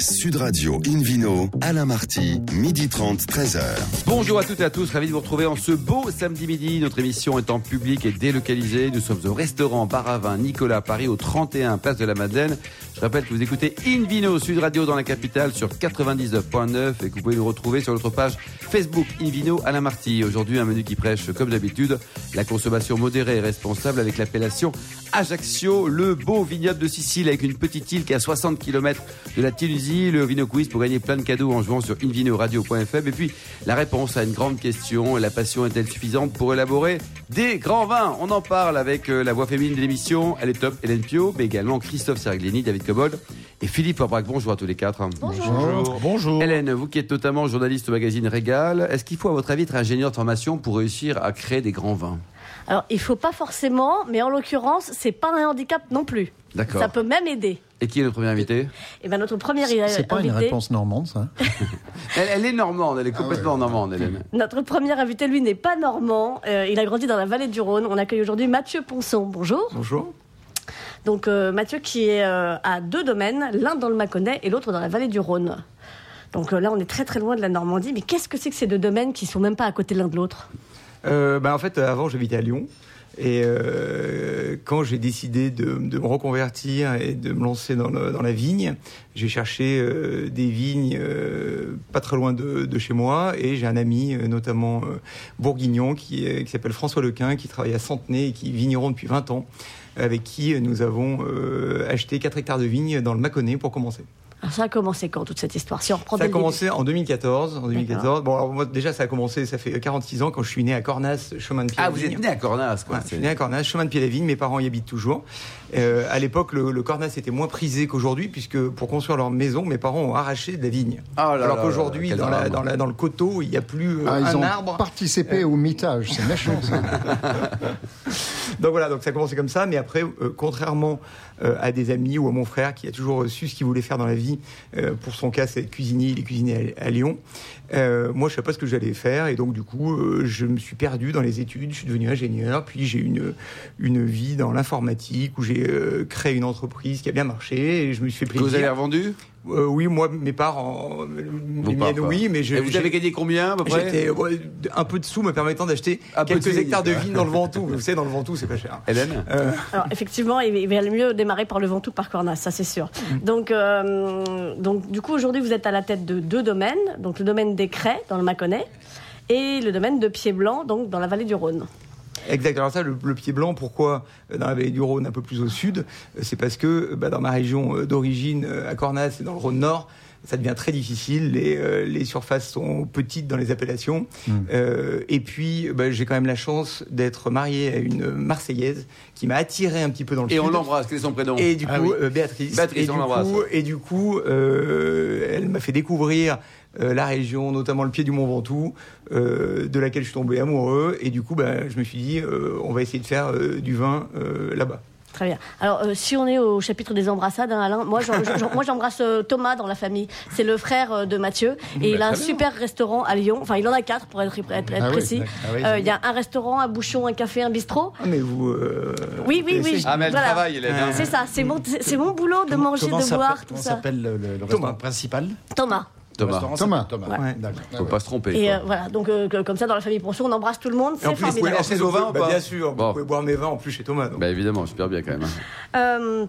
Sud Radio Invino, Alain Marty, midi 30, 13h. Bonjour à toutes et à tous, ravi de vous retrouver en ce beau samedi midi. Notre émission est en public et délocalisée. Nous sommes au restaurant Baravin Nicolas Paris, au 31 Place de la Madeleine. Je rappelle que vous écoutez Invino Sud Radio dans la capitale sur 99.9 et que vous pouvez nous retrouver sur notre page Facebook Invino Alain Marty. Aujourd'hui, un menu qui prêche, comme d'habitude, la consommation modérée et responsable avec l'appellation Ajaccio, le beau vignoble de Sicile avec une petite île qui est à 60 km de la Tunisie. Le Vino Quiz pour gagner plein de cadeaux en jouant sur invinoradio.fm. Et puis, la réponse à une grande question, la passion est-elle suffisante pour élaborer des grands vins? On en parle avec euh, la voix féminine de l'émission. Elle est top, Hélène Pio, mais également Christophe Serglini, David Cobold et Philippe Aubrac. Bonjour à tous les quatre. Bonjour. Bonjour. Hélène, vous qui êtes notamment journaliste au magazine Régal, est-ce qu'il faut à votre avis être ingénieur de formation pour réussir à créer des grands vins? Alors, il faut pas forcément, mais en l'occurrence, c'est pas un handicap non plus. D'accord. Ça peut même aider. Et qui est le premier invité? Et ben notre première C'est pas une invité, réponse normande, ça. elle, elle est normande, elle est complètement normande, Hélène. notre premier invité, lui, n'est pas normand. Euh, il a grandi dans la vallée du Rhône. On accueille aujourd'hui Mathieu Ponson. Bonjour. Bonjour. Donc euh, Mathieu qui est euh, à deux domaines, l'un dans le Mâconnais et l'autre dans la vallée du Rhône. Donc euh, là, on est très très loin de la Normandie. Mais qu'est-ce que c'est que ces deux domaines qui sont même pas à côté l'un de l'autre? Euh, bah, en fait, avant, j'habitais à Lyon. Et euh, quand j'ai décidé de, de me reconvertir et de me lancer dans, le- dans la vigne, j'ai cherché euh, des vignes euh, pas très loin de, de chez moi. Et j'ai un ami, euh, notamment euh, bourguignon, qui, qui s'appelle François Lequin, qui travaille à Centenay et qui est vigneron depuis 20 ans, avec qui nous avons euh, acheté 4 hectares de vignes dans le Mâconnais pour commencer. Alors ça a commencé quand toute cette histoire Si on reprend Ça a début. commencé en 2014. En 2014. Bon, alors moi, déjà, ça a commencé, ça fait 46 ans quand je suis né à Cornas, chemin de Ah, vous êtes né à Cornas, quoi. Ouais, je C'est- suis né à Cornas, chemin de Pied-la-Vigne, mes parents y habitent toujours. Euh, à l'époque, le, le Cornas était moins prisé qu'aujourd'hui, puisque pour construire leur maison, mes parents ont arraché de la vigne. Là Alors qu'aujourd'hui, dans, la- drame. dans, la- dans le coteau, il n'y a plus euh, Ah, ils un ont arbre. participé au mitage, c'est méchant. ça. Donc voilà, donc ça a commencé comme ça, mais après, euh, contrairement euh, à des amis ou à mon frère qui a toujours su ce qu'il voulait faire dans la vie, euh, pour son cas, c'est cuisinier, il est cuisinier à, à Lyon. Euh, moi, je savais pas ce que j'allais faire, et donc du coup, euh, je me suis perdu dans les études. Je suis devenu ingénieur, puis j'ai eu une une vie dans l'informatique où j'ai euh, créé une entreprise qui a bien marché, et je me suis fait vous avez revendu Euh, oui, moi, mes parents, euh, Vos les miennes, oui, mais je, Et vous avez gagné combien, à peu près J'étais ouais, un peu de sous me permettant d'acheter quelques hectares de vignes dans le Ventoux. Vous savez, dans le Ventoux, c'est pas cher. Hélène Euh, Alors effectivement, il valait mieux démarrer par le Ventoux que par Cornas, ça c'est sûr. Mm. Donc, euh, donc du coup aujourd'hui vous êtes à la tête de deux domaines, donc le domaine des Craies dans le Mâconnais et le domaine de Pied Blanc donc dans la vallée du Rhône. Exact. Alors ça, le, le pied blanc, pourquoi euh, dans la vallée du Rhône, un peu plus au sud Euh, C'est parce que euh, bah, dans ma région d'origine, à Cornas et dans le Rhône Nord, ça devient très difficile. Les, euh, les surfaces sont petites dans les appellations. Euh, et puis, bah, j'ai quand même la chance d'être marié à une Marseillaise qui m'a attiré un petit peu dans le Et sud. on l'embrasse, quel est son prénom? Et du coup, Ah oui. euh, Béatrice. Béatrice, et, on du l'embrasse. coup, et du coup, euh, elle m'a fait découvrir euh, la région, notamment le pied du Mont Ventoux, euh, de laquelle je suis tombé amoureux. Et du coup, bah, je me suis dit, euh, on va essayer de faire euh, du vin euh, là-bas. Très bien. Alors euh, si on est au chapitre des embrassades, hein, Alain, moi j'en- j'en- moi, j'embrasse euh, Thomas dans la famille. C'est le frère euh, de Mathieu et il a un bien. super restaurant à Lyon. Enfin il en a quatre pour être, être, être Ah précis. Ah oui, Euh, Il y a un restaurant, un bouchon, un café, un bistrot. Ah, mais vous. euh, Oui, oui, oui. Ah, mais elle Voilà. travaille, Hélène. hein. C'est ça, c'est mon, c'est c'est mon boulot de manger, Comment de boire, tout Comment ça. s'appelle le, le- le Thomas. restaurant principal? Thomas. Thomas. Thomas. Thomas. Ouais. Faut pas se tromper. Et euh, voilà, donc euh, que- comme ça dans la famille Ponceau, on embrasse tout le monde, Et en c'est plus, vous pouvez formidable. acheter nos vins ou bah, pas Bien sûr, Bon. vous pouvez boire mes vins en plus chez Thomas. donc. Bah évidemment, super bien quand même. hein. Euh,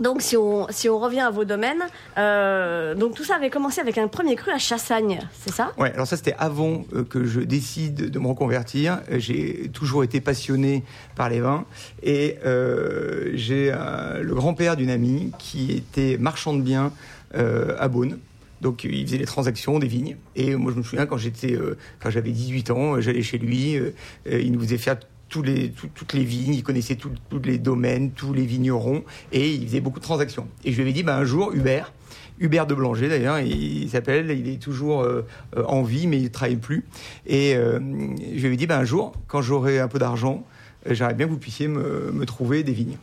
donc si on, si on revient à vos domaines, euh, donc tout ça avait commencé avec un premier cru à Chassagne, c'est ça? Ouais, alors ça c'était avant euh, que je décide de me reconvertir. Euh, J'ai toujours été passionné par les vins et euh, j'ai euh, le grand-père d'une amie qui était marchand de biens euh, à Beaune. Donc il faisait les transactions des vignes et moi je me souviens quand j'étais euh, quand j'avais 18 ans, euh, j'allais chez lui, euh, euh, il nous faisait faire toutes les vignes, il connaissait tous les domaines, tous les vignerons, et il faisait beaucoup de transactions. Et je lui avais dit, bah, un jour, Hubert, Hubert de Blanger d'ailleurs, il s'appelle, il est toujours euh, euh, en vie, mais il ne travaille plus. Et euh, je lui avais dit, bah, un jour, quand j'aurai un peu d'argent, euh, j'aimerais bien que vous puissiez me trouver des vignes.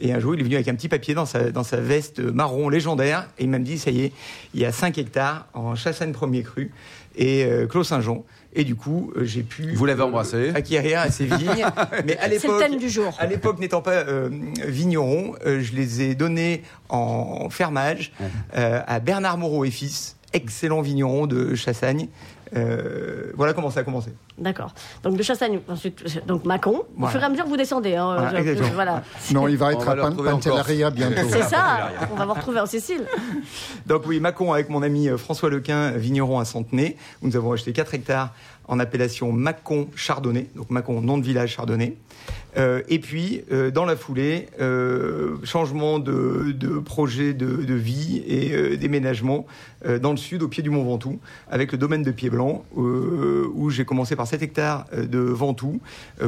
Et un jour, il est venu avec un petit papier dans sa, dans sa veste marron légendaire. Et il m'a dit, ça y est, il y a 5 hectares en Chassagne premier cru et euh, Clos Saint-Jean. Et du coup, euh, j'ai pu. Vous l'avez embrassé? Acquérir ces vignes. Mais à C'est le l'époque. thème du jour. À l'époque, n'étant pas euh, vigneron, euh, je les ai donnés en fermage euh, à Bernard Moreau et fils, excellent vigneron de Chassagne. Euh, voilà comment ça a commencé. D'accord. Donc de Chassagne, ensuite donc Mâcon. Au Voilà. fur et à mesure que vous descendez. hein, Voilà, je- exactement. voilà. Non, il va être à Pantelleria bientôt. C'est ça. On va vous retrouver en Sicile. Donc oui, Mâcon avec mon ami euh, François Lequin, vigneron à Centenay. où Nous avons acheté 4 hectares en appellation Mâcon Chardonnay, donc Mâcon nom de village Chardonnay. Euh, et puis, euh, dans la foulée, euh, changement de, projet de, de vie et déménagement dans le sud, au pied du Mont Ventoux, avec le domaine de Pied-Blanc, euh, où j'ai commencé par 7 hectares de Ventoux,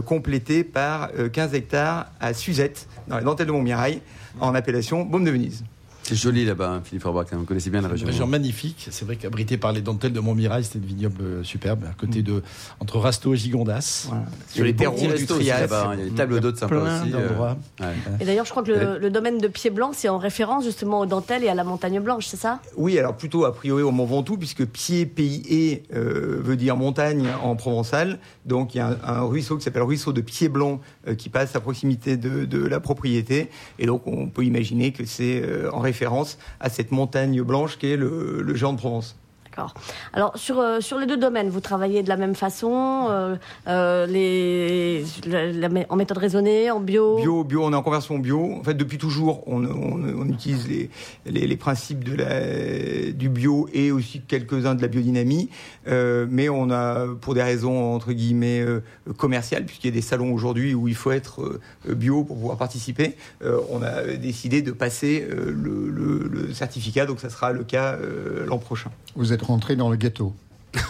complété par euh, 15 hectares à Suzette, dans les dentelles de Montmirail, en appellation Baume de Venise. C'est joli là-bas, hein, Philippe Forbach. hein, Vous connaissez bien la région. Une région magnifique. C'est vrai qu'abrité par les dentelles de Montmirail, c'était une vignoble euh, superbe, à côté de, entre Rasteau et Gigondas. Voilà. Sur a les terres du Trias. hein. Il y a des tables d'hôtes sympas Plein aussi. euh, ouais. Et d'ailleurs, je crois que le, le domaine de Pied Blanc, c'est en référence justement aux dentelles et à la montagne blanche, c'est ça? Oui, alors plutôt a priori au Mont Ventoux, puisque pied, pays et euh, veut dire montagne en provençal. Donc il y a un, un ruisseau qui s'appelle ruisseau de Pied Blanc euh, qui passe à proximité de, de la propriété. Et donc on peut imaginer que c'est euh, en référence à cette montagne blanche qui est le, le géant de Provence. D'accord. Alors sur euh, sur les deux domaines, vous travaillez de la même façon, euh, euh, les la- la mé- en méthode raisonnée, en bio? Bio, bio, on est en conversion bio. En fait, depuis toujours, on, on- on utilise les, les, les principes de la, du bio et aussi quelques-uns de la biodynamie. Euh, mais on a, pour des raisons entre guillemets euh, commerciales, puisqu'il y a des salons aujourd'hui où il faut être euh, bio pour pouvoir participer, euh, on a décidé de passer euh, le, le- le certificat. Donc, ça sera le cas euh, l'an prochain. Vous êtes rentré dans le ghetto.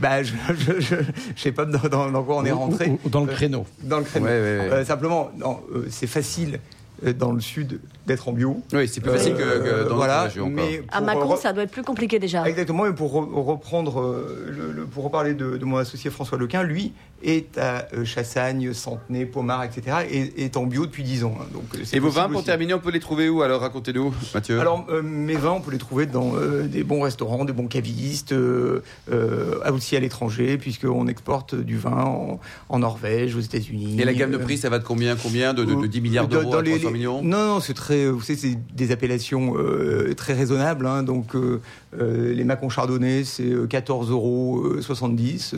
Bah, je, je, je, je sais pas dans, dans, dans quoi on est rentré. ou- ou dans le Euh, créneau. Dans le créneau. Ouais, ouais, ouais. Euh, simplement, euh, c'est facile euh, dans le sud d'être en bio. Oui, c'est plus facile que, que Euh, dans voilà, région. mais À re- ça doit être plus compliqué déjà. Exactement, et pour re- reprendre, euh, le, le- pour reparler de, de mon associé François Lequin, lui est à euh, Chassagne, Centenay, Pomard, etc., et est en bio depuis 10 ans. hein, donc, Et vos vins, pour aussi. terminer, on peut les trouver où Alors racontez-nous, Mathieu? Alors, euh, mes vins, on peut les trouver dans euh, des bons restaurants, des bons cavistes, euh, euh, aussi à l'étranger, puisqu'on exporte du vin en, en Norvège, aux États-Unis. Et la gamme de prix, ça va de combien Combien? De, de- de 10 milliards d'euros dans à les- 300 les- millions? Non, non, c'est très, vous savez, c'est des appellations euh, très raisonnables. hein, donc, euh, euh, les Macon Chardonnay, c'est euh, 14,70 euros. euh,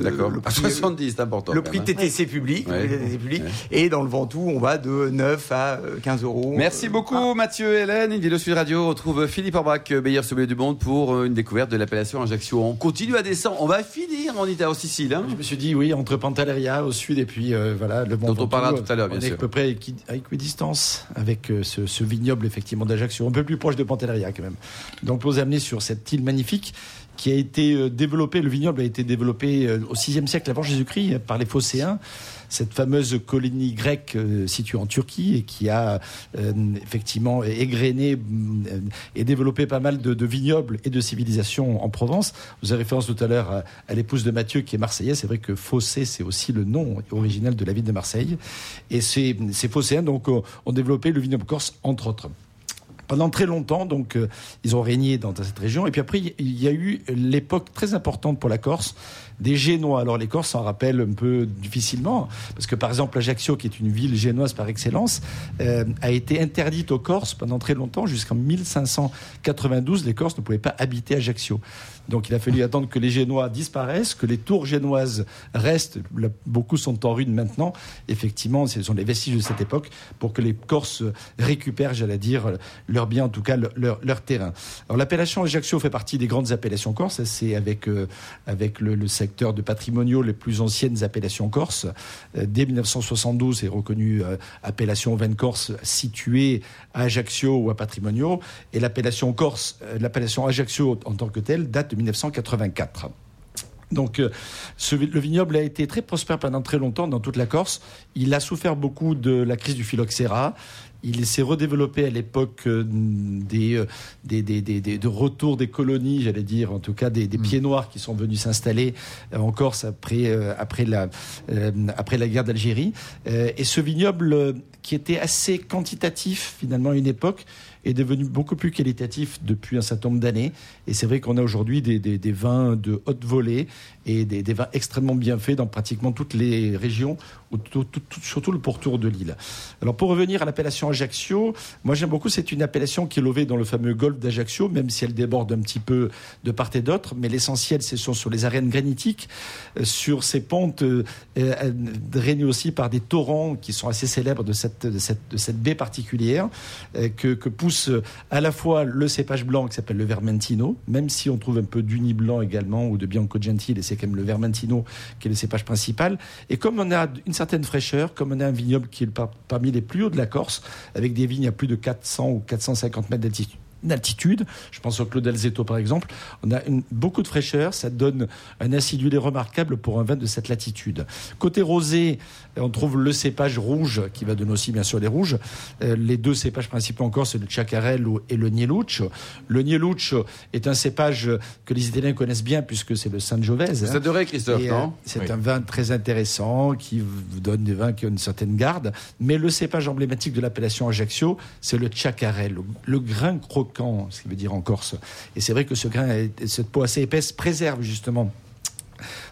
D'accord. le À prix, 70, c'est important. le prix hein. TTC public. Ouais. TTC public. Ouais. Et dans le Ventoux, on va de 9 à euh, 15 euros. Merci Euh, beaucoup Mathieu et Hélène. Une vidéo sur Radio retrouve Philippe Orbach, meilleur sommelier du monde, pour euh, une découverte de l'appellation Ajaccio. On continue à descendre. On va finir en Italie, en Sicile. hein. Je me suis dit, oui, entre Pantelleria au sud et puis euh, voilà, le Mont Dont on Ventoux, parlera tout à l'heure, bien on est sûr. à peu près à équidistance avec euh, ce, ce vignoble effectivement d'Ajaccio, un peu plus proche de Pantelleria quand même. Donc, vous amener sur cette île magnifique qui a été euh, développée, le vignoble a été développé euh, au VIe siècle avant Jésus-Christ par les Phocéens, cette fameuse colonie grecque euh, située en Turquie et qui a effectivement égrené et développé pas mal de, vignobles et de civilisations en Provence. Vous avez référence tout à l'heure à, l'épouse de Mathieu qui est marseillaise. C'est vrai que Fossé, c'est aussi le nom original de la ville de Marseille. Et ces, ces Phocéens donc, ont développé le vignoble corse, entre autres. Pendant très longtemps, donc, euh, ils ont régné dans cette région. Et puis après, il y a eu l'époque très importante pour la Corse des Génois. Alors les Corses s'en rappellent un peu difficilement, parce que par exemple Ajaccio, qui est une ville génoise par excellence, euh, a été interdite aux Corses pendant très longtemps, jusqu'en 1592. Les Corses ne pouvaient pas habiter Ajaccio. Donc il a fallu attendre que les Génois disparaissent, que les tours génoises restent. Beaucoup sont en ruine maintenant. Effectivement, ce sont les vestiges de cette époque pour que les Corses récupèrent, j'allais dire, leurs biens, en tout cas leur terrain. Alors l'appellation Ajaccio fait partie des grandes appellations corses. C'est avec, euh, avec le, le, de patrimoniaux les plus anciennes appellations corses. Euh, dès 1972, est reconnue euh, appellation vin corse située à Ajaccio ou à patrimoniaux. Et l'appellation corse, euh, l'appellation Ajaccio en tant que telle date de 1984. Donc, euh, ce- le vignoble a été très prospère pendant très longtemps dans toute la Corse. Il a souffert beaucoup de la crise du phylloxéra. Il s'est redéveloppé à l'époque euh, des, euh, des, des, des, des- de retour des colonies, j'allais dire, en tout cas des, des pieds noirs qui sont venus s'installer en Corse après, après, la, après la guerre d'Algérie. Et ce vignoble qui était assez quantitatif finalement à une époque est devenu beaucoup plus qualitatif depuis un certain nombre d'années. Et c'est vrai qu'on a aujourd'hui des, des, des vins de haute volée et des, vins extrêmement bien faits dans pratiquement toutes les régions, ou tout- tout- tout- surtout le pourtour de l'île. Alors pour revenir à l'appellation Ajaccio, moi j'aime beaucoup, c'est une appellation qui est levée dans le fameux golfe d'Ajaccio, même si elle déborde un petit peu de part et d'autre, mais l'essentiel c'est sont sur les arènes granitiques, euh, sur ces pentes euh, euh, drainées aussi par des torrents qui sont assez célèbres de cette, baie particulière, euh, que, que pousse euh, à la fois le cépage blanc qui s'appelle le Vermentino, même si on trouve un peu d'Uni blanc également ou de Bianco Gentile, et c'est quand même le Vermentino qui est le cépage principal. Et comme on a une certaine fraîcheur, comme on a un vignoble qui est par- parmi les plus hauts de la Corse, avec des vignes à plus de 400 ou 450 mètres d'altitude, d'altitude. Je pense au Clos d'Alzeto par exemple. On a une- beaucoup de fraîcheur, ça donne un acidulé remarquable pour un vin de cette latitude. Côté rosé, on trouve le cépage rouge qui va donner aussi bien sûr les rouges. Euh, les deux cépages principaux encore, c'est le Chacarello et le Nieluccio. Le Nieluccio est un cépage que les Italiens connaissent bien puisque c'est le Sangiovese. Ça devrait, Christophe, Et, euh, non C'est Oui. un vin très intéressant qui vous donne des vins qui ont une certaine garde. Mais le cépage emblématique de l'appellation Ajaccio, c'est le Chacarel, le, le grain croquant, ce qui veut dire en Corse. Et c'est vrai que ce grain, cette peau assez épaisse préserve justement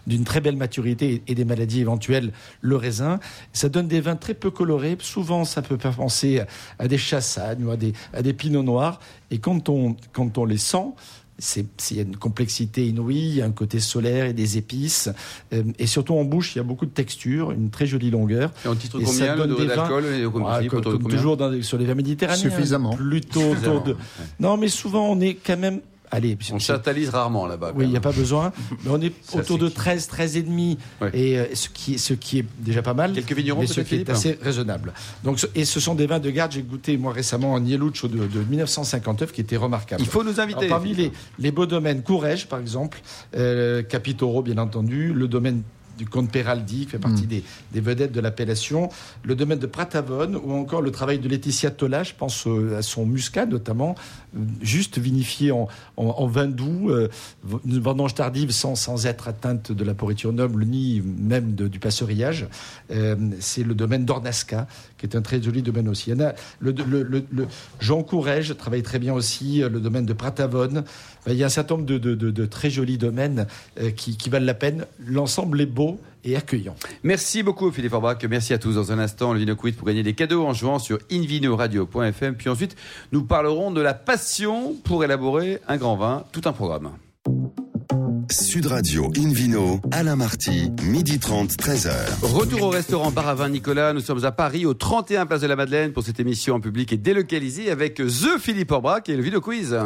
d'une très belle maturité et des maladies éventuelles, le raisin. Ça donne des vins très peu colorés. Souvent, ça peut faire penser à des chassagnes ou à des, à des pinots noirs. Et quand on, quand on les sent, c'est il y a une complexité inouïe, il y a un côté solaire et des épices. Euh, et surtout en bouche, il y a beaucoup de texture, une très jolie longueur. Et on titre Et ça combien le donne degré des vins- d'alcool et Ah, comme, toujours dans, sur les vins méditerranéens. Suffisamment. Plutôt Suffisamment, autour de. ouais. Non, mais souvent on est quand même. Allez, On chatalise rarement là-bas. oui, il n'y a pas besoin. Mais on est autour de qui- 13, 13 et demi. Ouais. Et euh, ce qui, est, ce qui est déjà pas mal. Quelques vignerons, mais ce qui est assez raisonnable. Donc, et ce sont des vins de garde. J'ai goûté moi récemment un Nieluccio de, de 1959 qui était remarquable. Il faut nous inviter. Alors, parmi les, les beaux domaines, Courrèges par exemple, euh, Capitoro bien entendu, le domaine du comte Peraldi, qui fait partie des, des vedettes de l'appellation, le domaine de Pratavone, ou encore le travail de Laetitia Tola, je pense euh, à son muscat notamment, euh, juste vinifié en, en, en vin doux, euh, une vendange tardive sans, sans être atteinte de la pourriture noble, ni même de- du passerillage. Euh, C'est le domaine d'Ornasca, qui est un très joli domaine aussi. Il y en a le, le, le- le- Jean Courrèges travaille très bien aussi, euh, le domaine de Pratavone. Ben, Il y a un certain nombre de, de- de- de très jolis domaines euh, qui, qui valent la peine. L'ensemble est beau et accueillant. Merci beaucoup Philippe Orbach, merci à tous. Dans un instant, le Vino Quiz pour gagner des cadeaux en jouant sur invinoradio.fm. Puis ensuite, nous parlerons de la passion pour élaborer un grand vin, tout un programme. Sud Radio Invino, Alain Marty, midi 30, 13h. Retour au restaurant Bar à Vin Nicolas. Nous sommes à Paris, au 31 Place de la Madeleine, pour cette émission en public et délocalisée avec The Philippe Orbach et le Vino Quiz.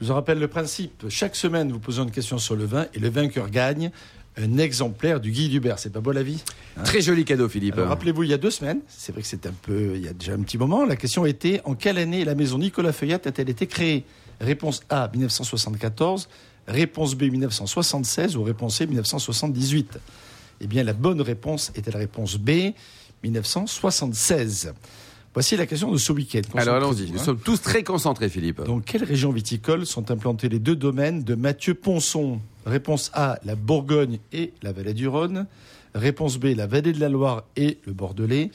Je vous en rappelle le principe. Chaque semaine, vous posez une question sur le vin et le vainqueur gagne un exemplaire du Guy Dubert. C'est pas beau la vie? Très joli cadeau, Philippe. Alors, Rappelez-vous, il y a deux semaines, c'est vrai que c'est un peu, il y a déjà un petit moment, la question était en quelle année la maison Nicolas Feuillat a-t-elle été créée? Réponse A 1974, réponse B 1976 ou réponse C 1978 Eh bien, la bonne réponse était la réponse B 1976. Voici la question de ce week-end. Alors allons-y, nous hein. sommes tous très concentrés, Philippe. Dans quelle région viticole sont implantés les deux domaines de Mathieu Ponson? Réponse A, la Bourgogne et la vallée du Rhône. Réponse B, la vallée de la Loire et le Bordelais.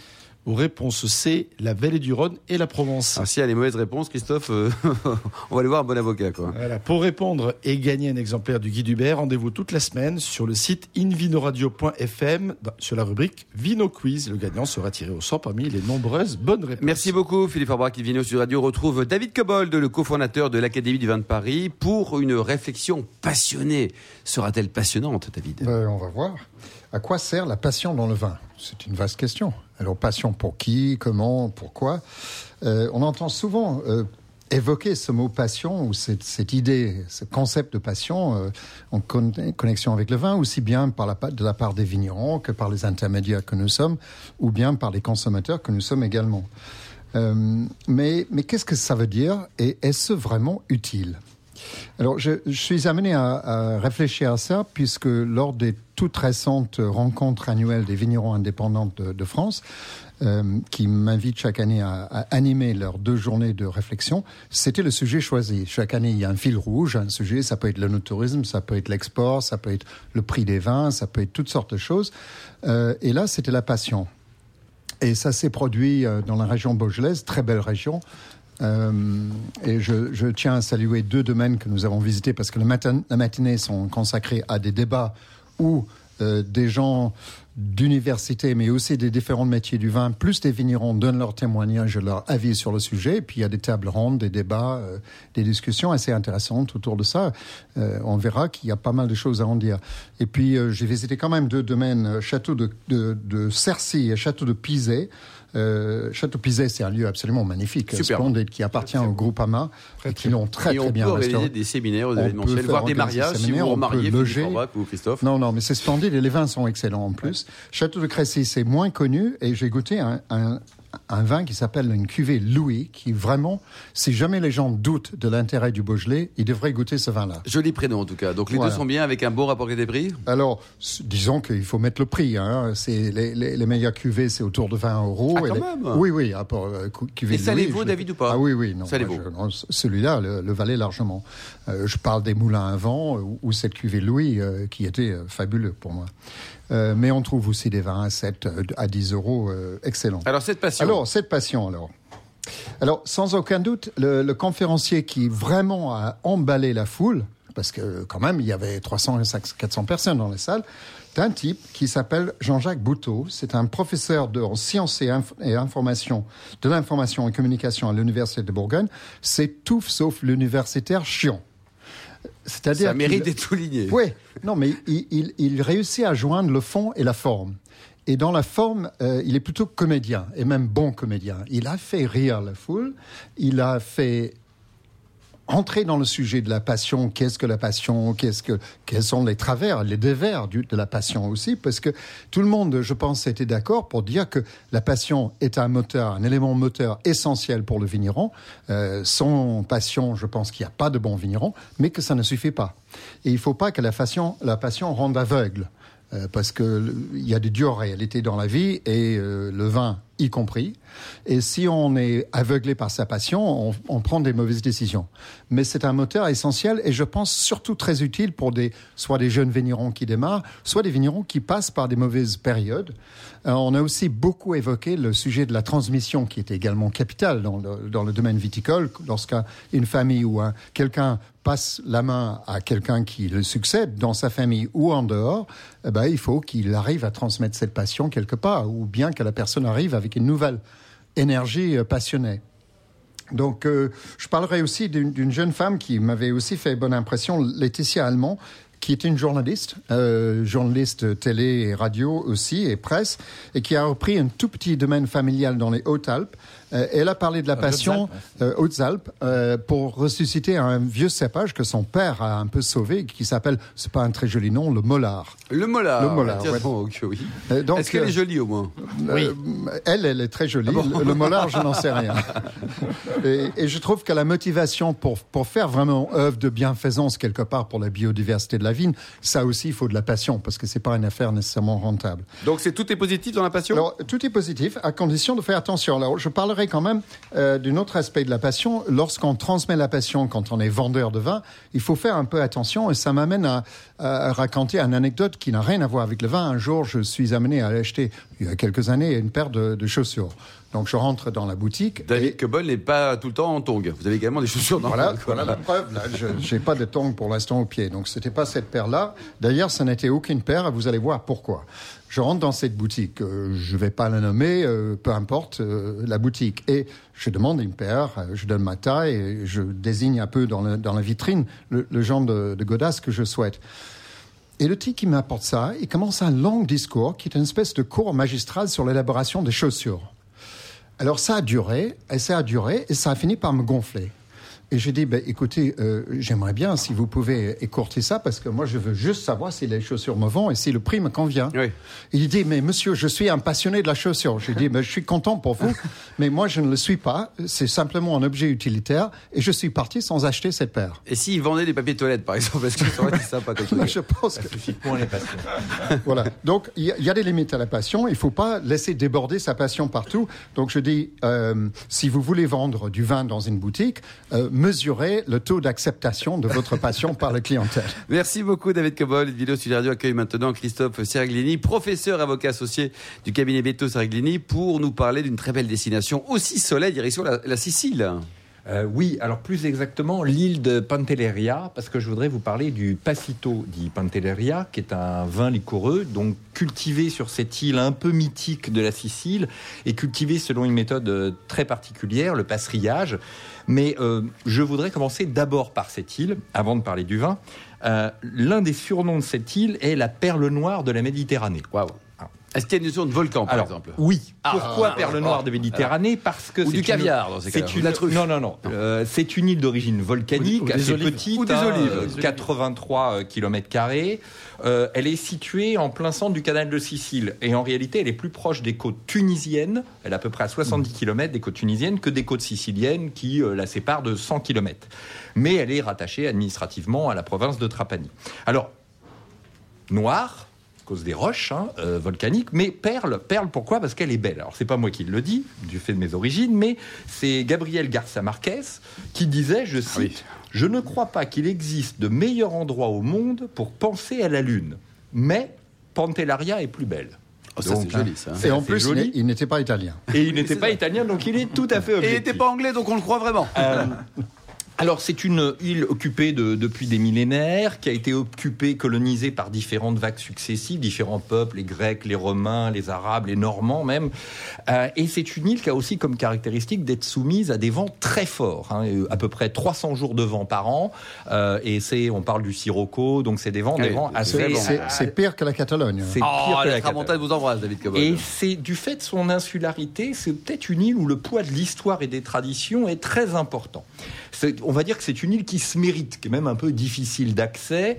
Ou réponse C, la vallée du Rhône et la Provence. Alors, Ah, s'il y a les mauvaises réponses, Christophe, euh, on va aller voir un bon avocat. Quoi. Voilà. Pour répondre et gagner un exemplaire du Guide Hubert, rendez-vous toute la semaine sur le site invinoradio.fm sur la rubrique Vino Quiz. Le gagnant sera tiré au sort parmi les nombreuses bonnes réponses. Merci beaucoup, Philippe Orbach. qui vient sur Radio retrouve David Cobold, le cofondateur de l'Académie du vin de Paris, pour une réflexion passionnée. Sera-t-elle passionnante, David? Ben, on va voir. À quoi sert la passion dans le vin? C'est une vaste question. Alors, passion pour qui, comment, pourquoi? Euh, On entend souvent euh, évoquer ce mot passion ou cette, idée, ce concept de passion euh, en con- connexion avec le vin, aussi bien par la, de la part des vignerons que par les intermédiaires que nous sommes, ou bien par les consommateurs que nous sommes également. Euh, mais mais qu'est-ce que ça veut dire et est-ce vraiment utile? Alors, je, suis amené à, réfléchir à ça, puisque lors des toutes récentes rencontres annuelles des vignerons indépendants de, France, euh, qui m'invitent chaque année à, à, animer leurs deux journées de réflexion, c'était le sujet choisi. Chaque année, il y a un fil rouge, un sujet, ça peut être le tourisme, ça peut être l'export, ça peut être le prix des vins, ça peut être toutes sortes de choses. Euh, et là, c'était la passion. Et ça s'est produit euh, dans la région Beaujolaise, très belle région. Euh, et je, tiens à saluer deux domaines que nous avons visités parce que la matinée sont consacrés à des débats où euh, des gens d'université, mais aussi des différents métiers du vin, plus des vignerons donnent leur témoignage, leur avis sur le sujet. Et puis il y a des tables rondes, des débats, euh, des discussions assez intéressantes autour de ça. On verra qu'il y a pas mal de choses à en dire. Et puis j'ai visité quand même deux domaines, château de, de, de Cercy et château de Pizet. Euh, Château Pizet, c'est un lieu absolument magnifique, Super. splendide, qui appartient au groupe AMA et qui l'ont très et très bien restauré. On peut des séminaires aux On événementiels, voir des mariages organiser si des vous vous remariez, loger. Ou Christophe. Non, non, mais c'est splendide et les vins sont excellents en plus. Château de Crécy, c'est moins connu et j'ai goûté un, un, un vin qui s'appelle une cuvée Louis, qui vraiment, si jamais les gens doutent de l'intérêt du Beaujolais, ils devraient goûter ce vin-là. Joli prénom en tout cas. Donc les Voilà. deux sont bien avec un bon rapport qualité-prix Alors, s- disons qu'il faut mettre le prix. Hein. C'est les, les, les meilleures cuvées, c'est autour de 20 euros. Ah, Et quand les- même Oui, oui. à part, euh, cuvée Et ça Louis, les vaut, David, ou pas Ah oui, oui. Non, Ça les vaut. Celui-là le, le valait largement. Euh, je parle des moulins à vent ou, ou cette cuvée Louis euh, qui était euh, fabuleux pour moi. Euh, mais on trouve aussi des vins à 7 euh, à 10 euros euh, excellents. Alors cette passion. Alors, cette passion, alors. Alors, sans aucun doute, le, le conférencier qui vraiment a emballé la foule, parce que quand même, il y avait 300 et 400 personnes dans la salle, c'est un type qui s'appelle Jean-Jacques Bouteau. C'est un professeur de en sciences et, inf- et information, de l'information et communication à l'Université de Bourgogne. C'est tout sauf l'universitaire chiant. C'est-à-dire ça mérite d'être souligné. oui, non, mais il, il- il réussit à joindre le fond et la forme. Et dans la forme, euh, il est plutôt comédien, et même bon comédien. Il a fait rire la foule, il a fait entrer dans le sujet de la passion. Qu'est-ce que la passion? Qu'est-ce que quels sont les travers, les dévers du- de la passion aussi? Parce que tout le monde, je pense, était d'accord pour dire que la passion est un moteur, un élément moteur essentiel pour le vigneron. Euh, sans passion, je pense qu'il n'y a pas de bon vigneron, mais que ça ne suffit pas. Et il ne faut pas que la passion, la passion rende aveugle. Euh, parce que il y a des dures réalités dans la vie et euh, le vin y compris. Et si on est aveuglé par sa passion, on, prend des mauvaises décisions. Mais c'est un moteur essentiel et je pense surtout très utile pour des soit des jeunes vignerons qui démarrent, soit des vignerons qui passent par des mauvaises périodes. Euh, on a aussi beaucoup évoqué le sujet de la transmission qui est également capital dans le, dans le domaine viticole. Lorsqu'une famille ou un, quelqu'un passe la main à quelqu'un qui le succède dans sa famille ou en dehors, eh ben, il faut qu'il arrive à transmettre cette passion quelque part, ou bien que la personne arrive avec une nouvelle énergie euh, passionnée. Donc, euh, je parlerai aussi d'une jeune femme qui m'avait aussi fait bonne impression, Laetitia Allemand, qui est une journaliste, euh, journaliste télé et radio aussi, et presse, et qui a repris un tout petit domaine familial dans les Hautes-Alpes. Euh, elle a parlé de la passion euh, Hautes-Alpes euh, pour ressusciter un vieux cépage que son père a un peu sauvé, qui s'appelle, c'est pas un très joli nom, le Mollard. Le molar. Le molar, Tiens ouais. donc, oui. Euh, donc, Est-ce qu'elle euh, est jolie au moins Euh, elle, elle est très jolie. le, le molar, je n'en sais rien. Et, et je trouve que la motivation pour, pour faire vraiment œuvre de bienfaisance quelque part pour la biodiversité de la vigne, ça aussi, il faut de la passion parce que c'est pas une affaire nécessairement rentable. Donc c'est tout est positif dans la passion? Alors, tout est positif, à condition de faire attention. Alors, je quand même euh, d'un autre aspect de la passion. Lorsqu'on transmet la passion, quand on est vendeur de vin, il faut faire un peu attention. Et ça m'amène à, raconter une anecdote qui n'a rien à voir avec le vin. Un jour, je suis amené à acheter, il y a quelques années, une paire de chaussures. Donc, je rentre dans la boutique. David et- n'est pas tout le temps en tongs. Vous avez également des chaussures dans voilà, le voilà la preuve. Là, je n'ai pas de tongs pour l'instant au pied. Donc, c'était pas cette paire-là. D'ailleurs, ça n'était aucune paire. Vous allez voir pourquoi. Je rentre dans cette boutique. Euh, je vais pas la nommer, euh, peu importe euh, la boutique. Et je demande une paire. je donne ma taille et je désigne un peu dans, le- dans la vitrine le, le genre de, de godasse que je souhaite. Et le type qui m'apporte ça, il commence un long discours qui est une espèce de cours magistral sur l'élaboration des chaussures. Alors ça a duré, et ça a duré, et ça a fini par me gonfler. Et j'ai dit, ben, écoutez, euh, j'aimerais bien si vous pouvez écourter ça, parce que moi, je veux juste savoir si les chaussures me vont et si le prix me convient. Oui. Il dit, mais monsieur, je suis un passionné de la chaussure. J'ai dit, ben, je suis content pour vous, mais moi, je ne le suis pas. C'est simplement un objet utilitaire et je suis parti sans acheter cette paire. Et s'ils vendaient des papiers toilettes, par exemple, parce que ça aurait été sympa comme truc. Je pense que suffit pour les patients. voilà. Donc, il y, y a des limites à la passion. Il ne faut pas laisser déborder sa passion partout. Donc, je dis, euh, si vous voulez vendre du vin dans une boutique, euh, mesurez le taux d'acceptation de votre passion par la clientèle. Merci beaucoup David Cobol. Vidéo sur Radio accueille maintenant Christophe Seraglini, professeur avocat associé du cabinet Beto Seraglini, pour nous parler d'une très belle destination aussi soleil, direction la Sicile. Euh, oui, alors plus exactement l'île de Pantelleria, parce que je voudrais vous parler du Passito di Pantelleria, qui est un vin liquoreux, donc cultivé sur cette île un peu mythique de la Sicile, et cultivé selon une méthode euh, très particulière, le passerillage. Mais euh, je voudrais commencer d'abord par cette île, avant de parler du vin. L'un des surnoms de cette île est la perle noire de la Méditerranée. Waouh. Est-ce qu'il y a une notion de volcan, par Alors, exemple Oui. Ah, Pourquoi ah, perle noire ah, de Méditerranée Parce que Ou une- dans ces cas-là. Une. Non, non, non. Euh, c'est une île d'origine volcanique, Ou- ou des assez olives. petite, Ou des hein, olives. euh, Des olives. 83 km carrés. Euh, elle est située en plein centre du canal de Sicile et en réalité, elle est plus proche des côtes tunisiennes. Elle est à peu près à 70 km des côtes tunisiennes que des côtes siciliennes qui euh, la séparent de 100 km. Mais elle est rattachée administrativement à la province de Trapani. Alors, noire, cause des roches hein, euh, volcaniques, mais perle, perle pourquoi? Parce qu'elle est belle. Alors c'est pas moi qui le dis, du fait de mes origines, mais c'est Gabriel Garcia Marquez qui disait, je cite, oui. Je ne crois pas qu'il existe de meilleur endroit au monde pour penser à la Lune, mais Pantellaria est plus belle. Oh, ça, Donc, c'est joli, ça. c'est Et en plus, il joli. n'est- il n'était pas italien. Et il n'était pas italien, donc il est tout à fait Et il n'était pas anglais, donc on le croit vraiment. Euh, alors, c'est une île occupée de- depuis des millénaires, qui a été occupée, colonisée par différentes vagues successives, différents peuples, les Grecs, les Romains, les Arabes, les Normands même. Euh, et c'est une île qui a aussi comme caractéristique d'être soumise à des vents très forts, hein, à peu près 300 jours de vent par an. Euh, et c'est, on parle du Sirocco, donc c'est des vents, Ah des oui, vents assez. C'est pire que la Catalogne. c'est Oh, pire que la la Tramontane vous embrasse, David Cobol. et c'est du fait de son insularité, c'est peut-être une île où le poids de l'histoire et des traditions est très important. On va dire que c'est une île qui se mérite, qui est même un peu difficile d'accès,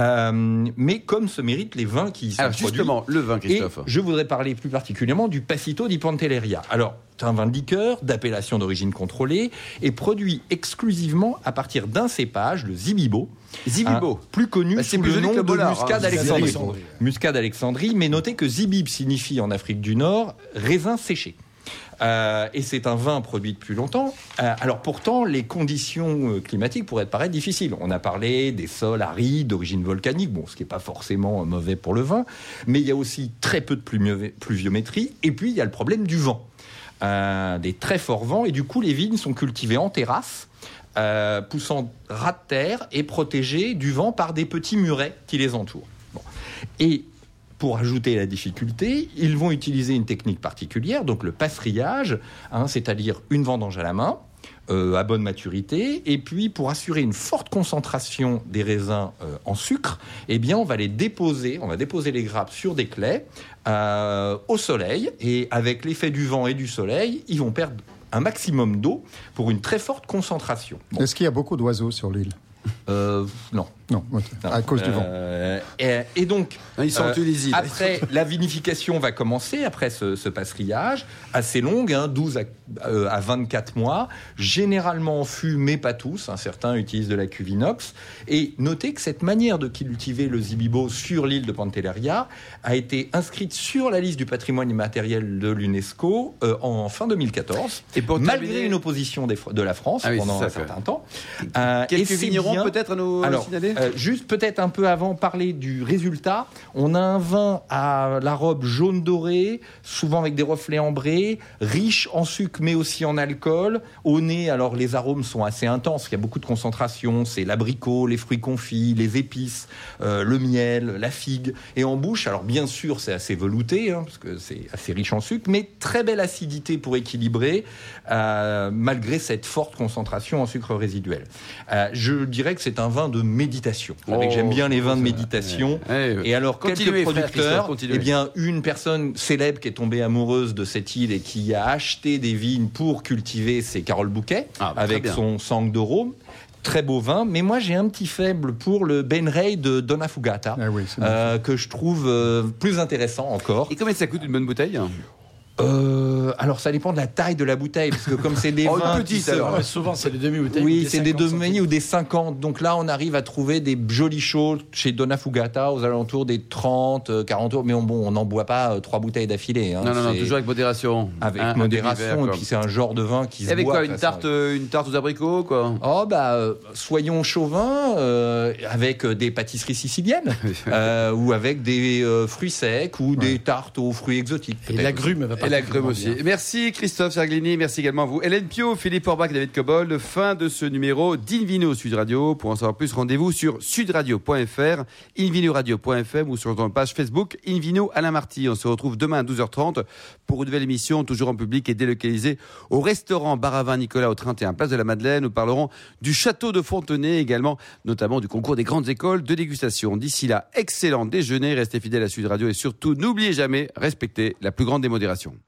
euh, mais comme se méritent les vins qui y sont Alors produits. justement, le vin, Et Christophe. je voudrais parler plus particulièrement du Passito di Pantelleria. Alors, c'est un vin de liqueur d'appellation d'origine contrôlée et produit exclusivement à partir d'un cépage, le Zibibo. Zibibo. plus connu Bah, c'est sous plus le nom de Bollard, hein. Muscade Muscade Alexandrie. Alexandrie. Muscade Alexandrie, mais notez que Zibib signifie en Afrique du Nord raisin séché. Euh, et c'est un vin produit depuis longtemps. Euh, alors pourtant, les conditions euh, climatiques pourraient paraître difficiles. On a parlé des sols arides d'origine volcanique, bon, ce qui n'est pas forcément mauvais pour le vin, mais il y a aussi très peu de pluvio- pluviométrie, et puis il y a le problème du vent. Des très forts vents, et du coup les vignes sont cultivées en terrasse, poussant ras de terre et protégées du vent par des petits murets qui les entourent. Bon. Et pour ajouter la difficulté, ils vont utiliser une technique particulière, donc le passerillage, hein, c'est-à-dire une vendange à la main, euh, à bonne maturité, et puis pour assurer une forte concentration des raisins euh, en sucre, eh bien on va les déposer, on va déposer les grappes sur des claies euh, au soleil, et avec l'effet du vent et du soleil, ils vont perdre un maximum d'eau pour une très forte concentration. Bon, Est-ce qu'il y a beaucoup d'oiseaux sur l'île? Non. Non, à cause du vent. Euh, et, et donc, Non, ils sont en euh, Tunisie. Après, la vinification va commencer après ce, ce passerillage, assez longue, hein, 12 à, euh, à 24 mois, généralement en fût, mais pas tous. hein, certains utilisent de la cuve inox. Et notez que cette manière de cultiver le zibibo sur l'île de Pantelleria a été inscrite sur la liste du patrimoine immatériel de l'UNESCO euh, en fin 2014, Et pour malgré terminer- une opposition des de la France Ah oui, pendant un certain temps. Euh, et Quelques c'est vignerons bien- peut-être à nous alors, signaler? Euh, juste peut-être un peu avant parler du résultat, on a un vin à la robe jaune doré, souvent avec des reflets ambrés, riche en sucre mais aussi en alcool. Au nez, alors les arômes sont assez intenses, il y a beaucoup de concentration, c'est l'abricot, les fruits confits, les épices, euh, le miel, la figue. Et en bouche, alors bien sûr c'est assez velouté, hein, parce que c'est assez riche en sucre, mais très belle acidité pour équilibrer, euh, malgré cette forte concentration en sucre résiduel. Je dirais que c'est un vin de méditation. Vous savez que Oh, j'aime bien les vins de ça, méditation. ouais, ouais. Et alors, Continuez, quelques frère producteurs, continuez. eh bien, une personne célèbre qui est tombée amoureuse de cette île et qui a acheté des vignes pour cultiver, c'est Carole Bouquet, Ah, bah, avec son sang de. Très beau vin, mais moi j'ai un petit faible pour le Ben Rey de Donna Fugata, Ah oui, euh, que je trouve euh, plus intéressant encore. Et combien ça coûte une bonne bouteille? Euh, alors ça dépend de la taille de la bouteille, parce que comme c'est des Oh, vins petite, se- alors. Souvent, c'est des demi-bouteilles. oui, ou c'est des 50 demi ou des 50. Donc là, on arrive à trouver des jolis shows chez Donna Fugata aux alentours des 30, euh, 40 euros. Mais on- bon, on n'en boit pas euh, trois bouteilles d'affilée. hein. Non, non, non, toujours avec modération. avec Hein, modération. Et puis c'est un genre de vin qui se Et avec boit. quoi de Une tarte, euh, une tarte aux abricots, quoi Oh bah euh, soyons chauvins euh, avec euh, des pâtisseries siciliennes euh, ou avec des euh, fruits secs ou des tartes aux fruits exotiques. Et peut-être. l'agrume va Et la aussi. Merci Christophe Serglini, merci également à vous. Hélène Pio, Philippe Orbach, David Cobol. Fin de ce numéro d'Invino Sud Radio. Pour en savoir plus, rendez-vous sur sudradio.fr, invinoradio.fm ou sur notre page Facebook Invino Alain Marty. On se retrouve demain à 12h30 pour une nouvelle émission, toujours en public et délocalisée au restaurant Baravin Nicolas au 31 Place de la Madeleine. Nous parlerons du château de Fontenay également, notamment du concours des grandes écoles de dégustation. D'ici là, excellent déjeuner, restez fidèles à Sud Radio et surtout n'oubliez jamais, respectez la plus grande démodération.